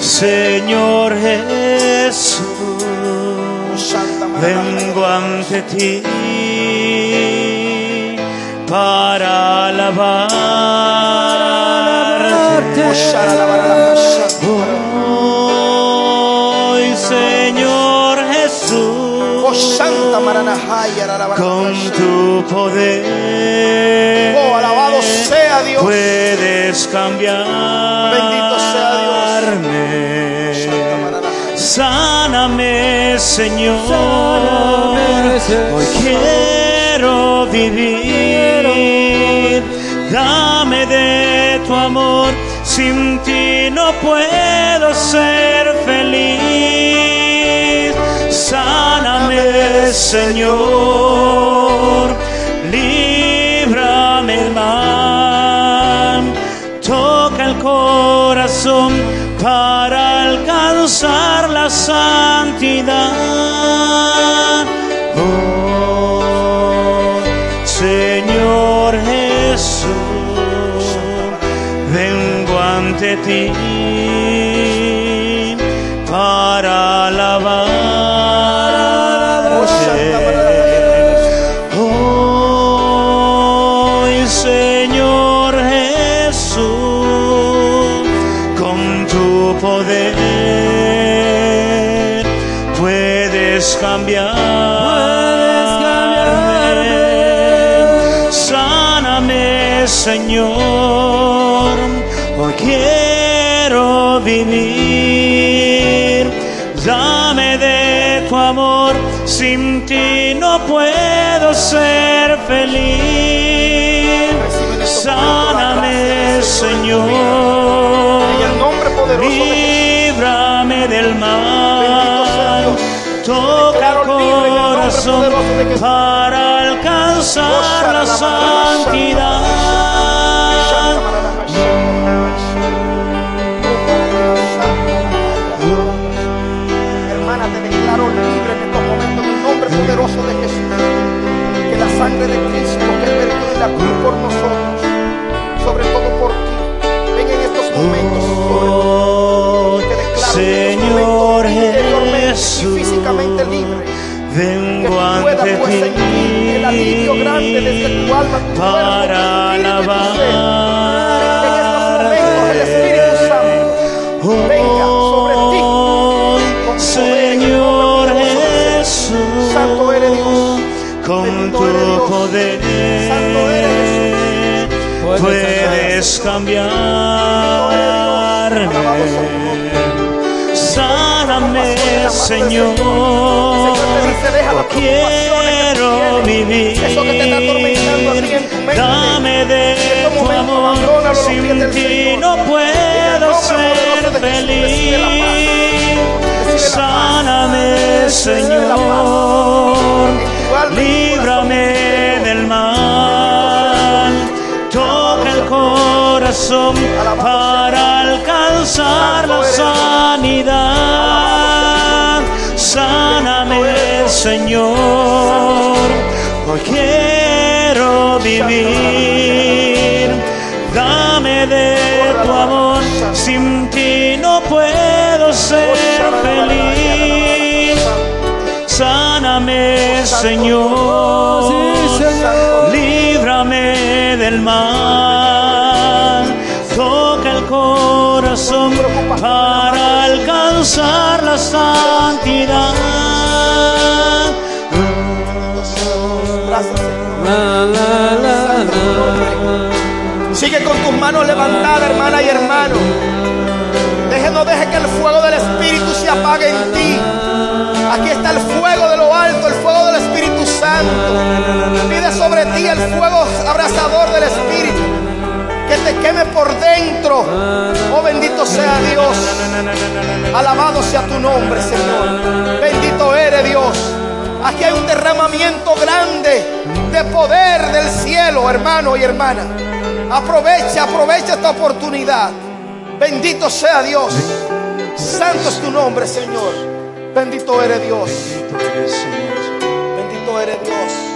Señor Jesús, vengo ante ti para alabarte. Hoy, Señor Jesús, Oh con tu poder sea Dios. puedes cambiarme. Bendito sea Sáname, Señor. Hoy quiero vivir. Dame de tu amor. Sin ti no puedo ser feliz. Sáname, Señor. Alcanzar la santidad. Oh, Señor Jesús, vengo ante ti para alabarte. Puedes cambiar. Sáname, Señor, hoy quiero vivir. Dame de tu amor, sin ti no puedo ser feliz. Sáname, Señor. Líbrame del mal. Toca el nombre corazón para alcanzar la santidad. Hermana, te declaro libre en estos momentos en el nombre poderoso de Jesús. Que la sangre de Cristo que vertió en la cruz por nosotros, para tu espíritu y tu ser. En estos momentos el alabarte. Espíritu Santo venga sobre ti. Oh, con poder en el Señor Jesús, Santo eres Dios. con tu poder Santo eres puedes cambiarme. Sáname, Señor. Quiero vivir. Eso que te está atormentando Dame de tu amor. Sin ti no puedo ser feliz. Sáname. Señor. Líbrame del mal. Toca el corazón para alcanzar la sanidad. Sáname, Señor. Quiero vivir. Dame de tu amor. Sin ti no puedo ser feliz. Sáname, Señor. Líbrame del mal. Toca el corazón para alcanzar la santidad. Señor. Sigue con tus manos levantadas, hermana y hermano. Deje, no deje que el fuego del Espíritu se apague en ti. Aquí está el fuego de lo alto, el fuego del Espíritu Santo. Pide sobre ti el fuego abrasador del Espíritu. Que te queme por dentro. Oh bendito sea Dios. Alabado sea tu nombre, Señor. Bendito. Aquí hay un derramamiento grande de poder del cielo, hermano y hermana. Aprovecha, aprovecha esta oportunidad. Bendito sea Dios. Santo es tu nombre, Señor. Bendito eres Dios. Bendito eres Dios.